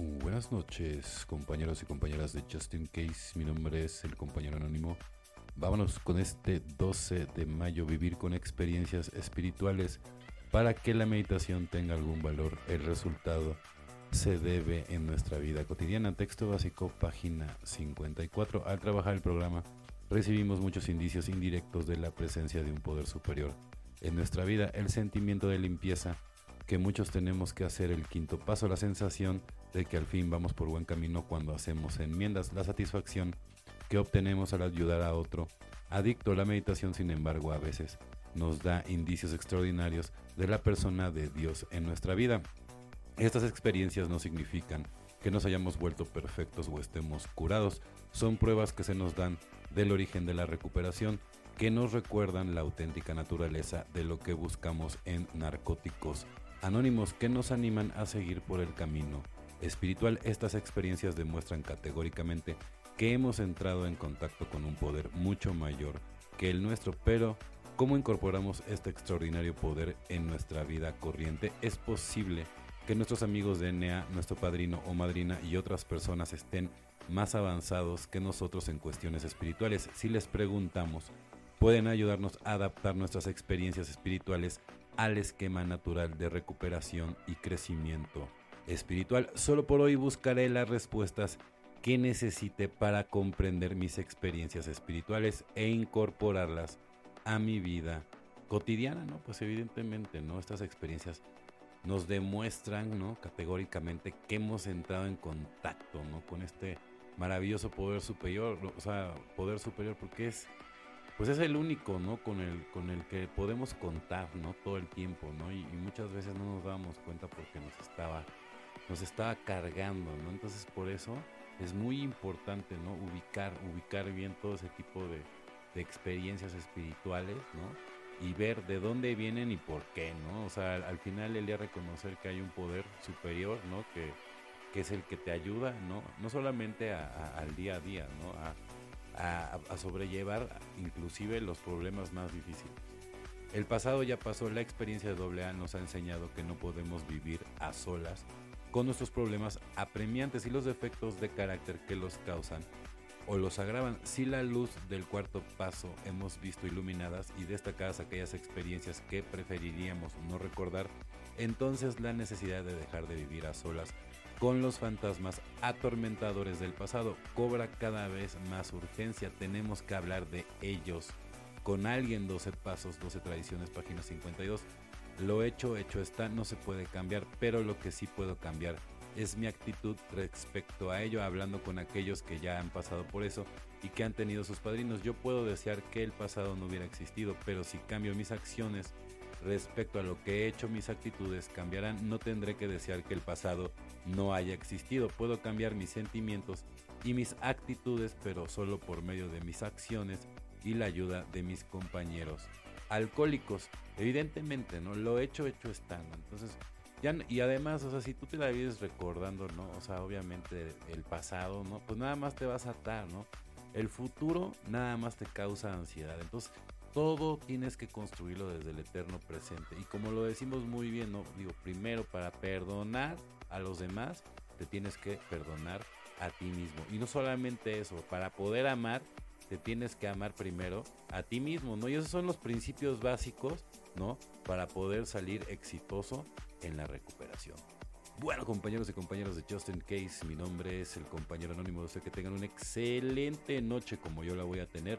Buenas noches, compañeros y compañeras de Justin Case. Mi nombre es el compañero anónimo. Vámonos con este 12 de mayo, vivir con experiencias espirituales para que la meditación tenga algún valor. El resultado se debe en nuestra vida cotidiana. Texto básico, página 54. Al trabajar el programa, recibimos muchos indicios indirectos de la presencia de un poder superior. En nuestra vida, el sentimiento de limpieza que muchos tenemos que hacer el quinto paso, la sensación de que al fin vamos por buen camino cuando hacemos enmiendas, la satisfacción que obtenemos al ayudar a otro. Adicto a la meditación, sin embargo, a veces nos da indicios extraordinarios de la persona de Dios en nuestra vida. Estas experiencias no significan que nos hayamos vuelto perfectos o estemos curados, son pruebas que se nos dan del origen de la recuperación, que nos recuerdan la auténtica naturaleza de lo que buscamos en narcóticos anónimos que nos animan a seguir por el camino espiritual. Estas experiencias demuestran categóricamente que hemos entrado en contacto con un poder mucho mayor que el nuestro, pero ¿cómo incorporamos este extraordinario poder en nuestra vida corriente? Es posible que nuestros amigos de NEA, nuestro padrino o madrina y otras personas estén más avanzados que nosotros en cuestiones espirituales. Si les preguntamos, pueden ayudarnos a adaptar nuestras experiencias espirituales al esquema natural de recuperación y crecimiento espiritual. Solo por hoy buscaré las respuestas que necesite para comprender mis experiencias espirituales e incorporarlas a mi vida cotidiana, ¿no? Pues evidentemente, ¿no? Estas experiencias nos demuestran, ¿no? Categóricamente que hemos entrado en contacto, ¿no? Con este maravilloso poder superior, o sea, poder superior porque es, pues es el único, ¿no? Con el, con el que podemos contar, ¿no? Todo el tiempo, ¿no? Y, y muchas veces no nos dábamos cuenta porque nos estaba nos estaba cargando, ¿no? Entonces por eso es muy importante, ¿no? Ubicar, ubicar bien todo ese tipo de, experiencias espirituales, ¿no? Y ver de dónde vienen y por qué, ¿no? O sea, al, final el día reconocer que hay un poder superior, ¿no? Que, que es el que te ayuda, ¿no? No solamente al día a día, ¿no? A, a, sobrellevar inclusive los problemas más difíciles. El pasado ya pasó, la experiencia de AA nos ha enseñado que no podemos vivir a solas con nuestros problemas apremiantes y los defectos de carácter que los causan o los agravan. Si la luz del cuarto paso hemos visto iluminadas y destacadas aquellas experiencias que preferiríamos no recordar, entonces la necesidad de dejar de vivir a solas con los fantasmas atormentadores del pasado cobra cada vez más urgencia. Tenemos que hablar de ellos. Con alguien 12 pasos, 12 tradiciones, página 52. Lo hecho, hecho está, no se puede cambiar, pero lo que sí puedo cambiar es mi actitud respecto a ello, hablando con aquellos que ya han pasado por eso y que han tenido sus padrinos. Yo puedo desear que el pasado no hubiera existido, pero si cambio mis acciones respecto a lo que he hecho, mis actitudes cambiarán. No tendré que desear que el pasado no haya existido. Puedo cambiar mis sentimientos y mis actitudes, pero solo por medio de mis acciones y la ayuda de mis compañeros alcohólicos. Evidentemente, ¿no? Lo hecho, hecho está, Entonces, ya, y además, o sea, si tú te la vives recordando, ¿no? O sea, obviamente el pasado, ¿no? Pues nada más te vas a atar, ¿no? El futuro nada más te causa ansiedad. Entonces, todo tienes que construirlo desde el eterno presente. Y como lo decimos muy bien. Digo, primero para perdonar a los demás, te tienes que perdonar a ti mismo. Y no solamente eso, para poder amar, te tienes que amar primero a ti mismo, ¿no? Y esos son los principios básicos, ¿no? Para poder salir exitoso en la recuperación. Bueno, compañeros y compañeras de Justin Case, mi nombre es el compañero anónimo. Deseo que tengan una excelente noche como yo la voy a tener.